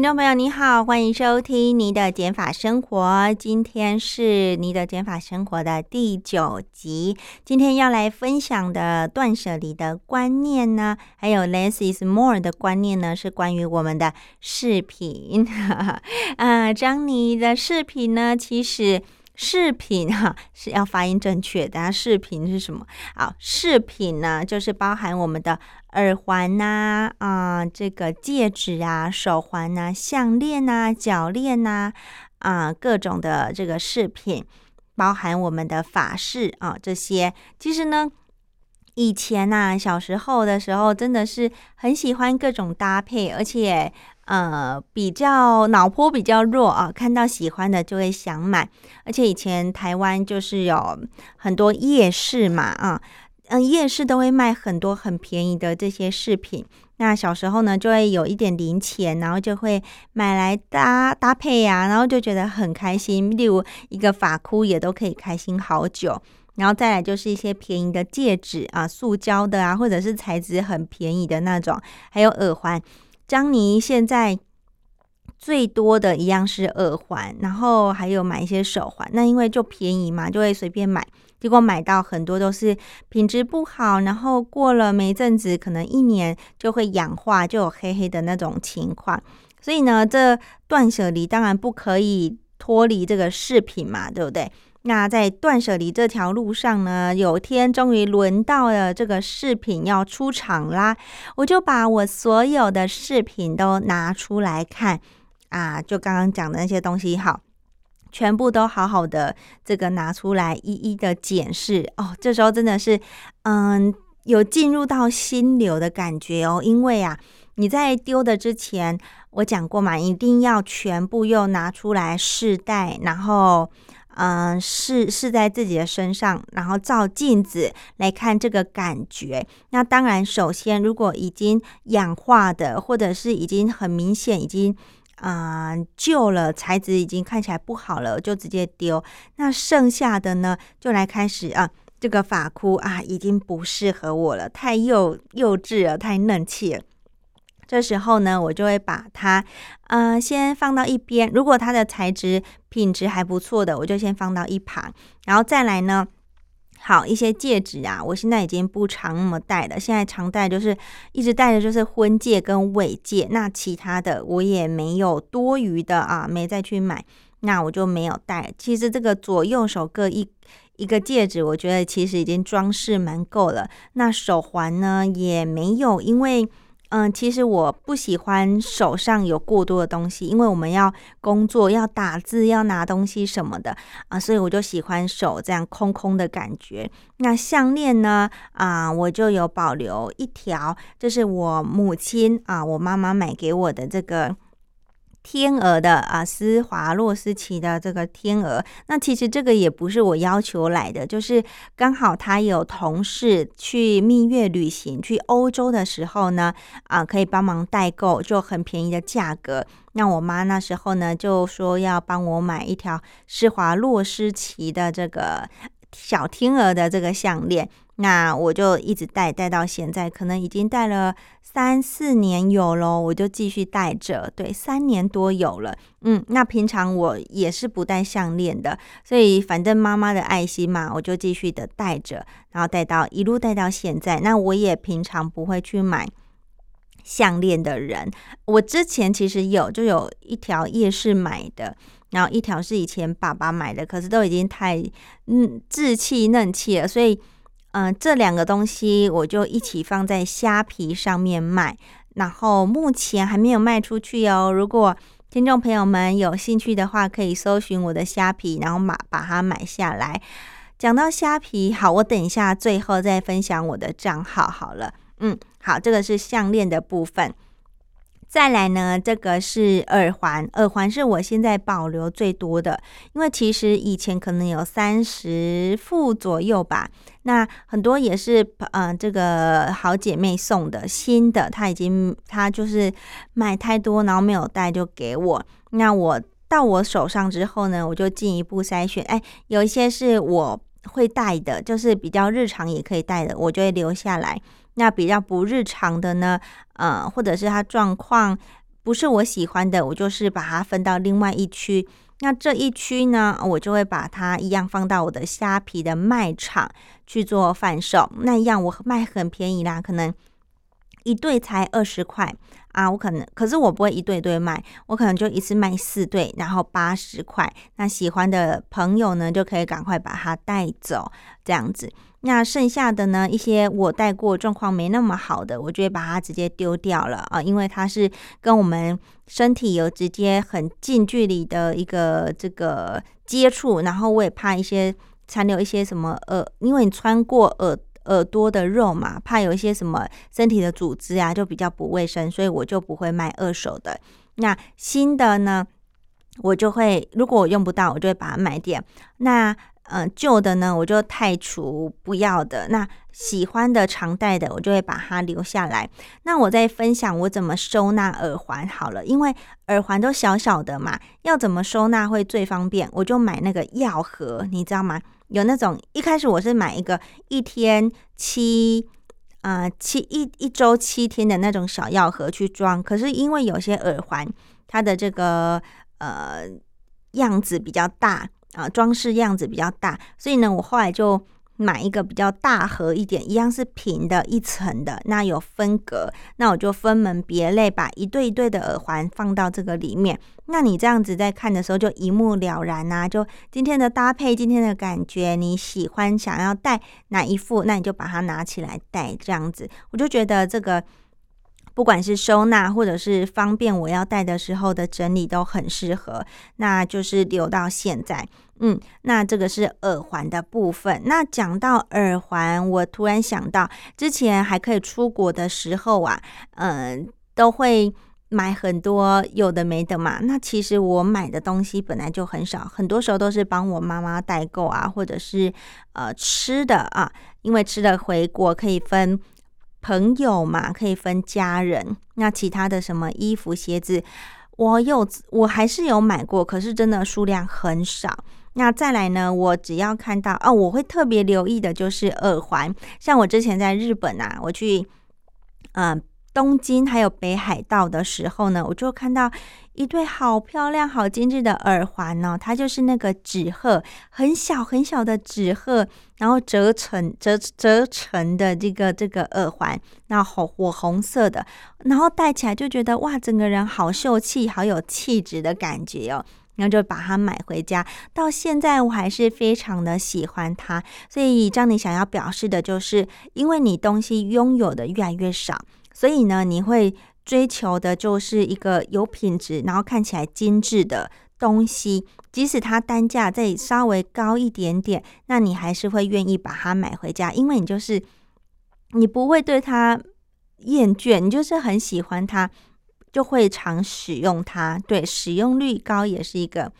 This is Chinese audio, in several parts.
听众朋友，你好，欢迎收听你的减法生活。今天是你的减法生活的第九集。今天要来分享的断舍离的观念呢，还有 less is more 的观念呢，是关于我们的饰品。啊，张妮的饰品呢，其实。饰品哈是要发音正确的，饰品 是什么？好，饰品呢就是包含我们的耳环呐，啊，这个戒指啊、手环呐、项链呐、脚链呐，啊，各种的这个饰品，包含我们的发饰啊，这些其实呢。以前呐，小时候的时候，真的是很喜欢各种搭配，而且呃，比较脑波比较弱啊，看到喜欢的就会想买。而且以前台湾就是有很多夜市嘛，啊，嗯，夜市都会卖很多很便宜的这些饰品。那小时候呢，就会有一点零钱，然后就会买来搭搭配呀，然后就觉得很开心。例如一个发箍也都可以开心好久。然后再来就是一些便宜的戒指啊，塑胶的啊，或者是材质很便宜的那种，还有耳环。张妮现在最多的一样是耳环，然后还有买一些手环。那因为就便宜嘛，就会随便买。结果买到很多都是品质不好，然后过了没阵子，可能一年就会氧化，就有黑黑的那种情况。所以呢，这断舍离当然不可以脱离这个饰品嘛，对不对？那在断舍离这条路上呢，有天终于轮到了这个饰品要出场啦，我就把我所有的饰品都拿出来看啊，就刚刚讲的那些东西，好，全部都好好的这个拿出来一一的检视哦。这时候真的是，嗯，有进入到心流的感觉哦，因为啊，你在丢的之前，我讲过嘛，一定要全部又拿出来试戴，然后。嗯，试试在自己的身上，然后照镜子来看这个感觉。那当然，首先如果已经氧化的，或者是已经很明显已经啊旧了，材质已经看起来不好了，就直接丢。那剩下的呢，就来开始啊，这个发箍啊，已经不适合我了，太幼幼稚了，太嫩气了。这时候呢，我就会把它，呃，先放到一边。如果它的材质品质还不错的，我就先放到一旁。然后再来呢，好一些戒指啊，我现在已经不常那么戴了。现在常戴就是一直戴的就是婚戒跟尾戒。那其他的我也没有多余的啊，没再去买，那我就没有戴。其实这个左右手各一一个戒指，我觉得其实已经装饰蛮够了。那手环呢，也没有，因为。嗯，其实我不喜欢手上有过多的东西，因为我们要工作、要打字、要拿东西什么的啊，所以我就喜欢手这样空空的感觉。那项链呢？啊，我就有保留一条，这是我母亲啊，我妈妈买给我的这个。天鹅的啊，施华洛斯奇的这个天鹅，那其实这个也不是我要求来的，就是刚好他有同事去蜜月旅行，去欧洲的时候呢，啊，可以帮忙代购，就很便宜的价格。那我妈那时候呢，就说要帮我买一条施华洛斯奇的这个小天鹅的这个项链。那我就一直戴戴到现在，可能已经戴了三四年有咯，我就继续戴着。对，三年多有了。嗯，那平常我也是不戴项链的，所以反正妈妈的爱心嘛，我就继续的戴着，然后戴到一路戴到现在。那我也平常不会去买项链的人，我之前其实有就有一条夜市买的，然后一条是以前爸爸买的，可是都已经太嗯稚气嫩气了，所以。嗯，这两个东西我就一起放在虾皮上面卖，然后目前还没有卖出去哦。如果听众朋友们有兴趣的话，可以搜寻我的虾皮，然后买把它买下来。讲到虾皮，好，我等一下最后再分享我的账号好了。嗯，好，这个是项链的部分。再来呢，这个是耳环，耳环是我现在保留最多的，因为其实以前可能有三十副左右吧。那很多也是呃，这个好姐妹送的新的，她已经她就是买太多，然后没有带就给我。那我到我手上之后呢，我就进一步筛选，哎，有一些是我会带的，就是比较日常也可以带的，我就会留下来。那比较不日常的呢，呃，或者是它状况不是我喜欢的，我就是把它分到另外一区。那这一区呢，我就会把它一样放到我的虾皮的卖场去做贩售。那一样我卖很便宜啦，可能一对才二十块。啊，我可能，可是我不会一对对卖，我可能就一次卖四对，然后八十块。那喜欢的朋友呢，就可以赶快把它带走，这样子。那剩下的呢，一些我带过状况没那么好的，我就会把它直接丢掉了啊，因为它是跟我们身体有直接很近距离的一个这个接触，然后我也怕一些残留一些什么呃，因为你穿过耳。耳朵的肉嘛，怕有一些什么身体的组织啊，就比较不卫生，所以我就不会卖二手的。那新的呢，我就会如果我用不到，我就会把它卖掉。那嗯，旧的呢，我就太除不要的。那喜欢的常戴的，我就会把它留下来。那我再分享我怎么收纳耳环好了，因为耳环都小小的嘛，要怎么收纳会最方便？我就买那个药盒，你知道吗？有那种一开始我是买一个一天七啊七一一周七天的那种小药盒去装，可是因为有些耳环它的这个呃样子比较大。啊，装饰样子比较大，所以呢，我后来就买一个比较大盒一点，一样是平的一层的，那有分隔，那我就分门别类，把一对一对的耳环放到这个里面。那你这样子在看的时候就一目了然呐，就今天的搭配，今天的感觉，你喜欢想要戴哪一副，那你就把它拿起来戴，这样子，我就觉得这个。不管是收纳或者是方便我要带的时候的整理都很适合，那就是留到现在。嗯，那这个是耳环的部分。那讲到耳环，我突然想到之前还可以出国的时候啊，嗯，都会买很多有的没的嘛。那其实我买的东西本来就很少，很多时候都是帮我妈妈代购啊，或者是呃吃的啊，因为吃的回国可以分。朋友嘛，可以分家人。那其他的什么衣服、鞋子，我有，我还是有买过，可是真的数量很少。那再来呢，我只要看到哦，我会特别留意的就是耳环。像我之前在日本啊，我去，嗯。东京还有北海道的时候呢，我就看到一对好漂亮、好精致的耳环呢。它就是那个纸鹤，很小很小的纸鹤，然后折成折折成的这个这个耳环，那火火红色的，然后戴起来就觉得哇，整个人好秀气、好有气质的感觉哦。然后就把它买回家，到现在我还是非常的喜欢它。所以，张你想要表示的就是，因为你东西拥有的越来越少。所以呢，你会追求的就是一个有品质，然后看起来精致的东西，即使它单价再稍微高一点点，那你还是会愿意把它买回家，因为你就是你不会对它厌倦，你就是很喜欢它，就会常使用它。对，使用率高也是一个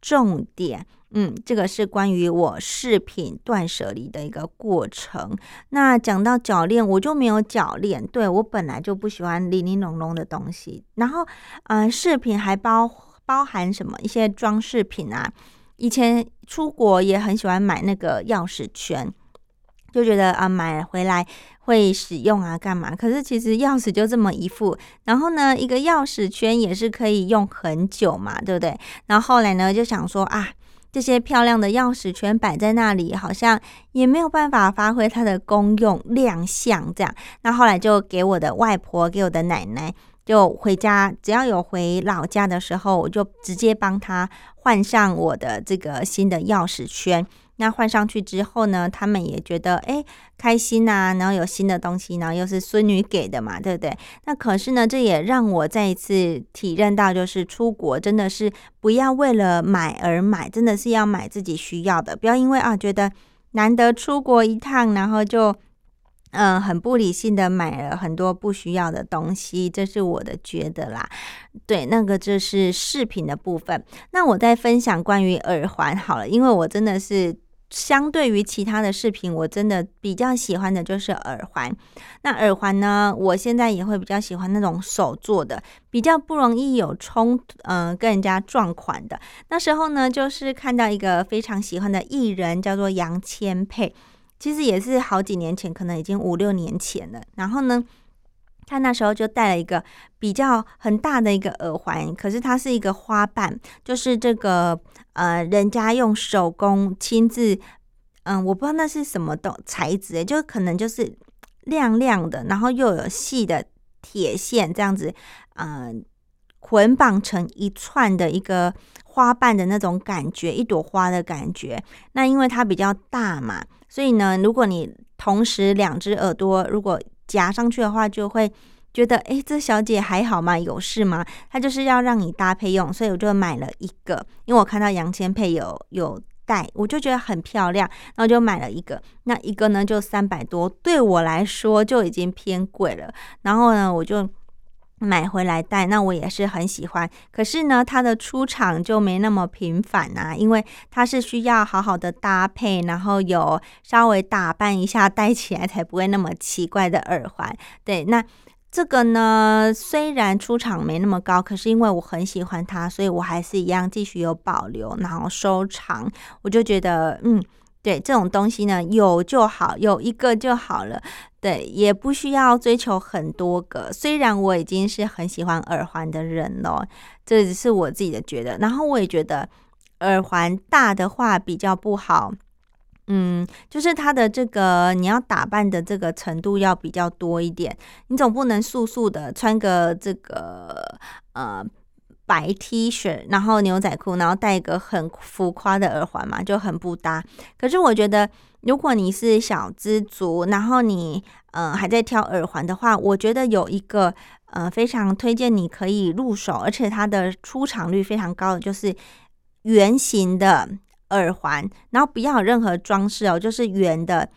重点。嗯，这个是关于我饰品断舍离的一个过程。那讲到脚链，我就没有脚链，对我本来就不喜欢零零珑珑的东西。然后，嗯，饰品还包包含什么一些装饰品啊？以前出国也很喜欢买那个钥匙圈，就觉得啊，买回来会使用啊，干嘛？可是其实钥匙就这么一副，然后呢，一个钥匙圈也是可以用很久嘛，对不对？然后后来呢，就想说啊。这些漂亮的钥匙圈摆在那里，好像也没有办法发挥它的功用亮相。这样，那后来就给我的外婆，给我的奶奶，就回家，只要有回老家的时候，我就直接帮她换上我的这个新的钥匙圈。那换上去之后呢，他们也觉得哎开心呐，然后有新的东西，然后又是孙女给的嘛，对不对？那可是呢，这也让我再一次体认到，就是出国真的是不要为了买而买，真的是要买自己需要的，不要因为啊觉得难得出国一趟，然后就嗯，很不理性的买了很多不需要的东西，这是我的觉得啦。对，那个就是饰品的部分。那我在分享关于耳环好了，因为我真的是相对于其他的饰品，我真的比较喜欢的就是耳环。那耳环呢，我现在也会比较喜欢那种手做的，比较不容易有冲，嗯，跟人家撞款的。那时候呢，就是看到一个非常喜欢的艺人，叫做杨千佩。其实也是好几年前，可能已经五六年前了。然后呢，他那时候就戴了一个比较很大的一个耳环，可是它是一个花瓣，就是这个呃，人家用手工亲自，嗯，我不知道那是什么的材质，就可能就是亮亮的，然后又有细的铁线这样子，嗯，捆绑成一串的一个花瓣的那种感觉，一朵花的感觉。那因为它比较大嘛。所以呢，如果你同时两只耳朵如果夹上去的话，就会觉得，哎，这小姐还好吗？有事吗？她就是要让你搭配用，所以我就买了一个，因为我看到杨千配有有戴，我就觉得很漂亮，然后就买了一个。那一个呢，就三百多，对我来说就已经偏贵了。然后呢，我就。买回来戴，那我也是很喜欢。可是呢，它的出场就没那么频繁啊，因为它是需要好好的搭配，然后有稍微打扮一下，戴起来才不会那么奇怪的耳环。对，那这个呢，虽然出场没那么高，可是因为我很喜欢它，所以我还是一样继续有保留，然后收藏。我就觉得，嗯。对这种东西呢，有就好，有一个就好了。对，也不需要追求很多个。虽然我已经是很喜欢耳环的人了，这只是我自己的觉得。然后我也觉得耳环大的话比较不好，嗯，就是它的这个你要打扮的这个程度要比较多一点。你总不能素素的穿个这个呃。白 T 恤，然后牛仔裤，然后戴一个很浮夸的耳环嘛，就很不搭。可是我觉得，如果你是小资族，然后你嗯还在挑耳环的话，我觉得有一个呃非常推荐你可以入手，而且它的出场率非常高的，就是圆形的耳环，然后不要有任何装饰哦，就是圆的，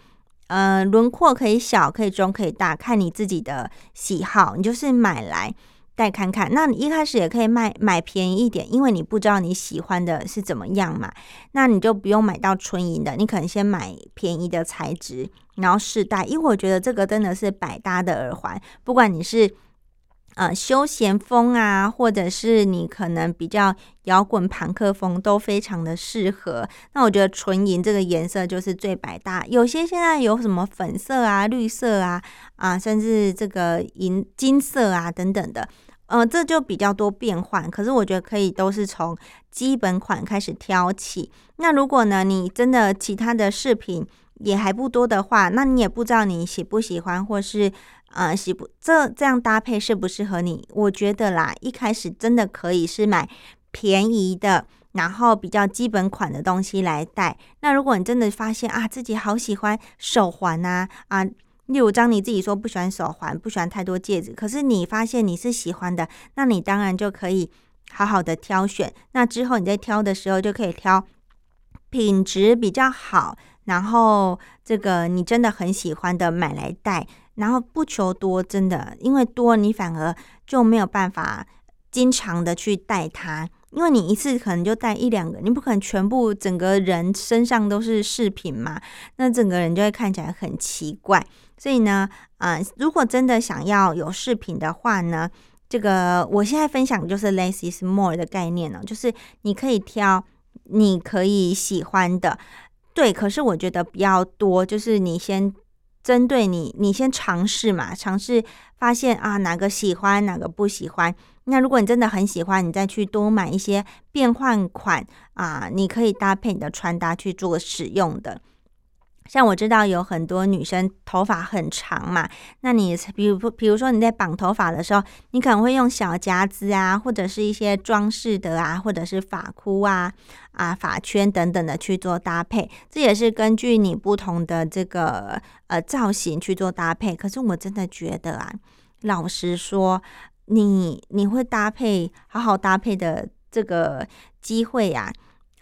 呃轮廓可以小，可以中，可以大，看你自己的喜好，你就是买来。再看看，那你一开始也可以卖买便宜一点，因为你不知道你喜欢的是怎么样嘛，那你就不用买到纯银的，你可能先买便宜的材质，然后试戴。因为我觉得这个真的是百搭的耳环，不管你是呃休闲风啊，或者是你可能比较摇滚朋克风，都非常的适合。那我觉得纯银这个颜色就是最百搭，有些现在有什么粉色啊、绿色啊啊，甚至这个银金色啊等等的。呃，这就比较多变换，可是我觉得可以都是从基本款开始挑起。那如果呢，你真的其他的饰品也还不多的话，那你也不知道你喜不喜欢，或是呃喜不这这样搭配适不适合你？我觉得啦，一开始真的可以是买便宜的，然后比较基本款的东西来戴。那如果你真的发现啊，自己好喜欢手环啊啊。例如，张你自己说不喜欢手环，不喜欢太多戒指，可是你发现你是喜欢的，那你当然就可以好好的挑选。那之后你在挑的时候，就可以挑品质比较好，然后这个你真的很喜欢的买来戴，然后不求多，真的，因为多你反而就没有办法经常的去戴它。因为你一次可能就带一两个，你不可能全部整个人身上都是饰品嘛，那整个人就会看起来很奇怪。所以呢，啊，如果真的想要有饰品的话呢，这个我现在分享就是 less is more 的概念呢，就是你可以挑你可以喜欢的，对，可是我觉得比较多，就是你先针对你，你先尝试嘛，尝试发现啊哪个喜欢，哪个不喜欢。那如果你真的很喜欢，你再去多买一些变换款啊，你可以搭配你的穿搭去做使用的。像我知道有很多女生头发很长嘛，那你比如比如说你在绑头发的时候，你可能会用小夹子啊，或者是一些装饰的啊，或者是发箍啊、啊发圈等等的去做搭配。这也是根据你不同的这个呃造型去做搭配。可是我真的觉得啊，老实说。你你会搭配好好搭配的这个机会呀，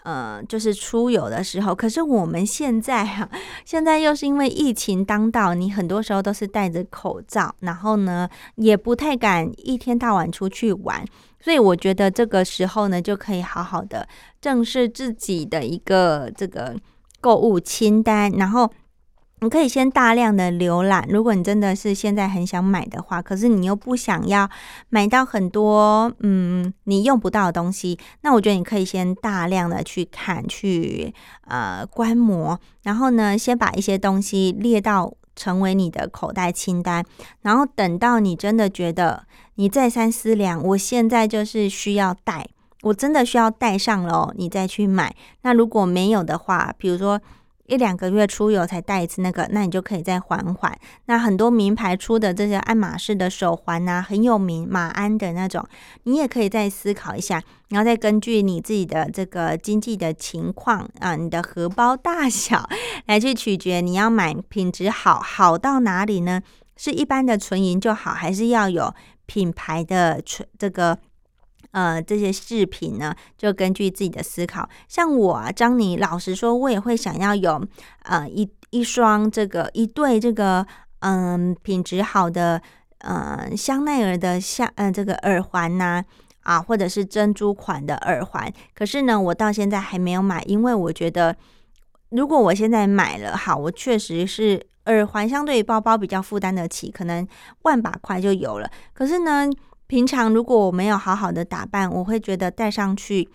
呃，就是出游的时候，可是我们现在哈，现在又是因为疫情当道，你很多时候都是戴着口罩，然后呢，也不太敢一天到晚出去玩，所以我觉得这个时候呢，就可以好好的正视自己的一个这个购物清单，然后。你可以先大量的浏览，如果你真的是现在很想买的话，可是你又不想要买到很多嗯你用不到的东西，那我觉得你可以先大量的去看，去呃观摩，然后呢，先把一些东西列到成为你的口袋清单，然后等到你真的觉得你再三思量，我现在就是需要带，我真的需要带上了，你再去买。那如果没有的话，比如说。一两个月出游才戴一次那个，那你就可以再缓缓。那很多名牌出的这些爱马仕的手环呐，很有名，马鞍的那种，你也可以再思考一下，然后再根据你自己的这个经济的情况啊，你的荷包大小 来去取决你要买品质好，好到哪里呢？是一般的纯银就好，还是要有品牌的纯这个？呃，这些饰品呢，就根据自己的思考。像我啊，张妮，老实说，我也会想要有呃一一双这个一对这个嗯品质好的呃香奈儿的香呃这个耳环呐啊，或者是珍珠款的耳环。可是呢，我到现在还没有买，因为我觉得如果我现在买了，好，我确实是耳环相对于包包比较负担得起，可能万把块就有了。可是呢。平常如果我没有好好的打扮，我会觉得戴上去，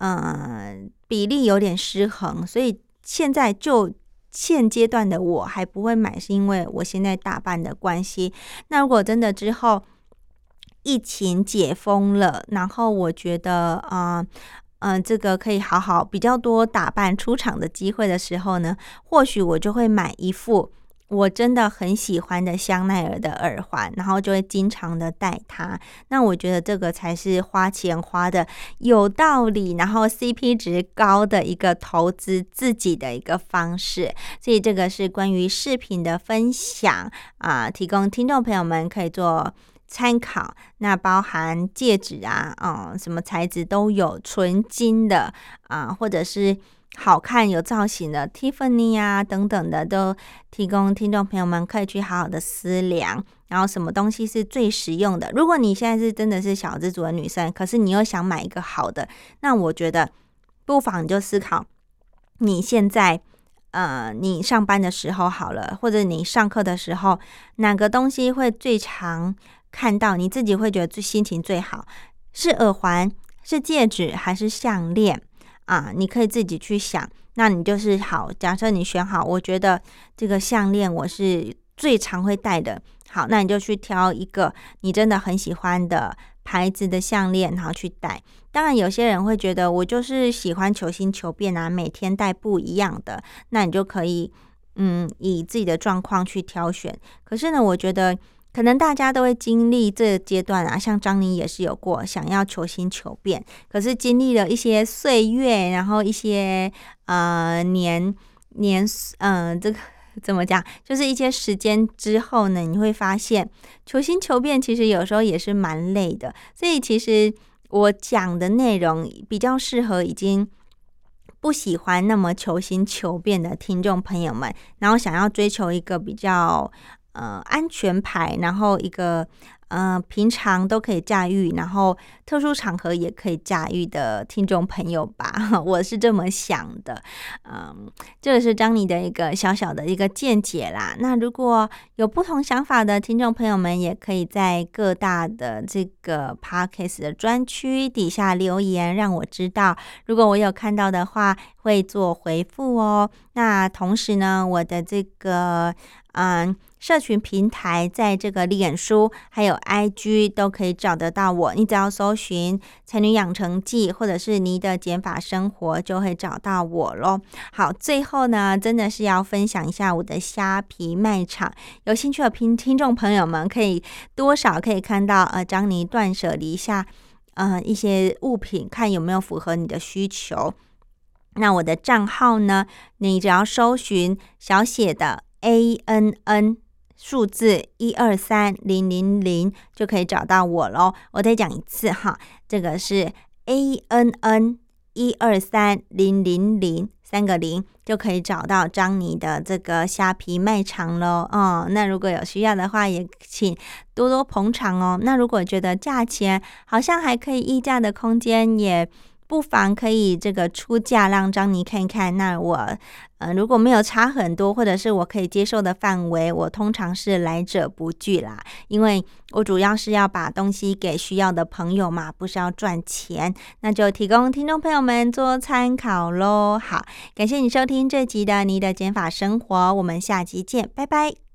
嗯，比例有点失衡。所以现在就现阶段的我还不会买，是因为我现在打扮的关系。那如果真的之后疫情解封了，然后我觉得啊，嗯，这个可以好好比较多打扮出场的机会的时候呢，或许我就会买一副。我真的很喜欢的香奈儿的耳环，然后就会经常的戴它。那我觉得这个才是花钱花的有道理，然后 CP 值高的一个投资自己的一个方式。所以这个是关于饰品的分享啊，提供听众朋友们可以做参考。那包含戒指啊，嗯，什么材质都有，纯金的啊，或者是。好看有造型的 Tiffany 啊等等的，都提供听众朋友们可以去好好的思量，然后什么东西是最实用的。如果你现在是真的是小资族的女生，可是你又想买一个好的，那我觉得不妨你就思考，你现在呃你上班的时候好了，或者你上课的时候，哪个东西会最常看到，你自己会觉得最心情最好，是耳环，是戒指，还是项链？啊，你可以自己去想，那你就是好。假设你选好，我觉得这个项链我是最常会戴的。好，那你就去挑一个你真的很喜欢的牌子的项链，然后去戴。当然，有些人会觉得我就是喜欢求新求变啊，每天戴不一样的，那你就可以嗯，以自己的状况去挑选。可是呢，我觉得。可能大家都会经历这个阶段啊，像张宁也是有过想要求新求变，可是经历了一些岁月，然后一些呃年年嗯，这个怎么讲，就是一些时间之后呢，你会发现求新求变其实有时候也是蛮累的。所以其实我讲的内容比较适合已经不喜欢那么求新求变的听众朋友们，然后想要追求一个比较。呃，安全牌，然后一个呃，平常都可以驾驭，然后特殊场合也可以驾驭的听众朋友吧，我是这么想的。嗯，这个是张妮的一个小小的一个见解啦。那如果有不同想法的听众朋友们，也可以在各大的这个 podcast 的专区底下留言，让我知道。如果我有看到的话，会做回复哦。那同时呢，我的这个嗯。社群平台在这个脸书还有 IG 都可以找得到我，你只要搜寻“才女养成记”或者是“你的减法生活”，就会找到我喽。好，最后呢，真的是要分享一下我的虾皮卖场，有兴趣的听听众朋友们可以多少可以看到呃，张妮断舍离下呃一些物品，看有没有符合你的需求。那我的账号呢，你只要搜寻小写的 A N N。数字一二三零零零就可以找到我喽。我再讲一次哈，这个是 A N N 一二三零零零三个零，就可以找到张尼的这个虾皮卖场喽。哦，那如果有需要的话，也请多多捧场哦。那如果觉得价钱好像还可以议价的空间，也不妨可以这个出价让张妮看一看。那我，呃，如果没有差很多，或者是我可以接受的范围，我通常是来者不拒啦。因为我主要是要把东西给需要的朋友嘛，不是要赚钱。那就提供听众朋友们做参考喽。好，感谢你收听这集的你的减法生活，我们下集见，拜拜。